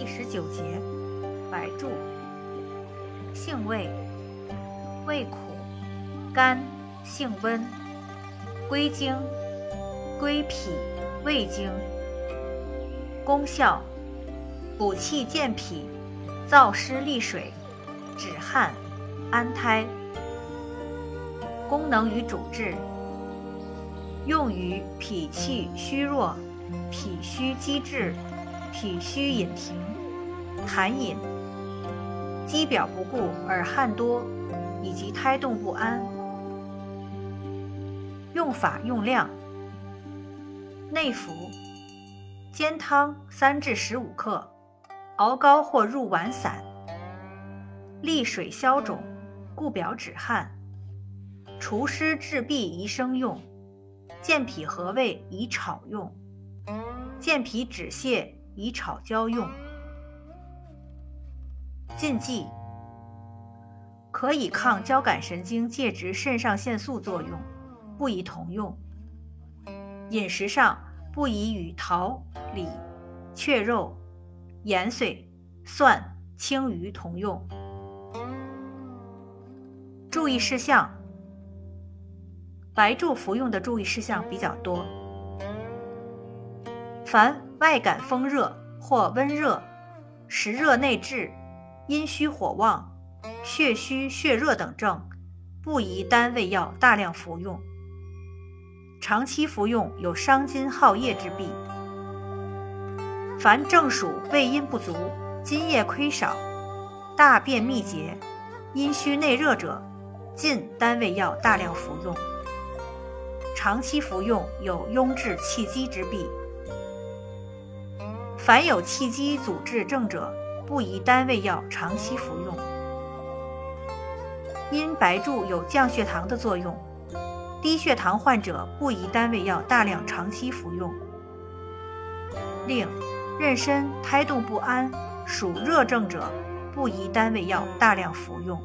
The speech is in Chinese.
第十九节，白术。性味：味苦，甘，性温，归经：归脾、胃经。功效：补气健脾，燥湿利水，止汗，安胎。功能与主治：用于脾气虚弱、脾虚积滞、脾虚饮停、痰饮、肌表不固而汗多，以及胎动不安。用法用量：内服，煎汤三至十五克，熬膏或入丸散。利水消肿，固表止汗。除湿治痹宜生用，健脾和胃宜炒用，健脾止泻以炒焦用。禁忌：可以抗交感神经介质肾上腺素作用，不宜同用。饮食上不宜与桃、李、雀肉、盐水、蒜、青鱼同用。注意事项。白术服用的注意事项比较多，凡外感风热或温热、实热内滞、阴虚火旺、血虚血热等症，不宜单味药大量服用。长期服用有伤津耗液之弊。凡正属胃阴不足、津液亏少、大便秘结、阴虚内热者，禁单味药大量服用。长期服用有壅滞气机之弊，凡有气机阻滞症者，不宜单味药长期服用。因白术有降血糖的作用，低血糖患者不宜单味药大量长期服用。另，妊娠胎动不安、属热症者，不宜单味药大量服用。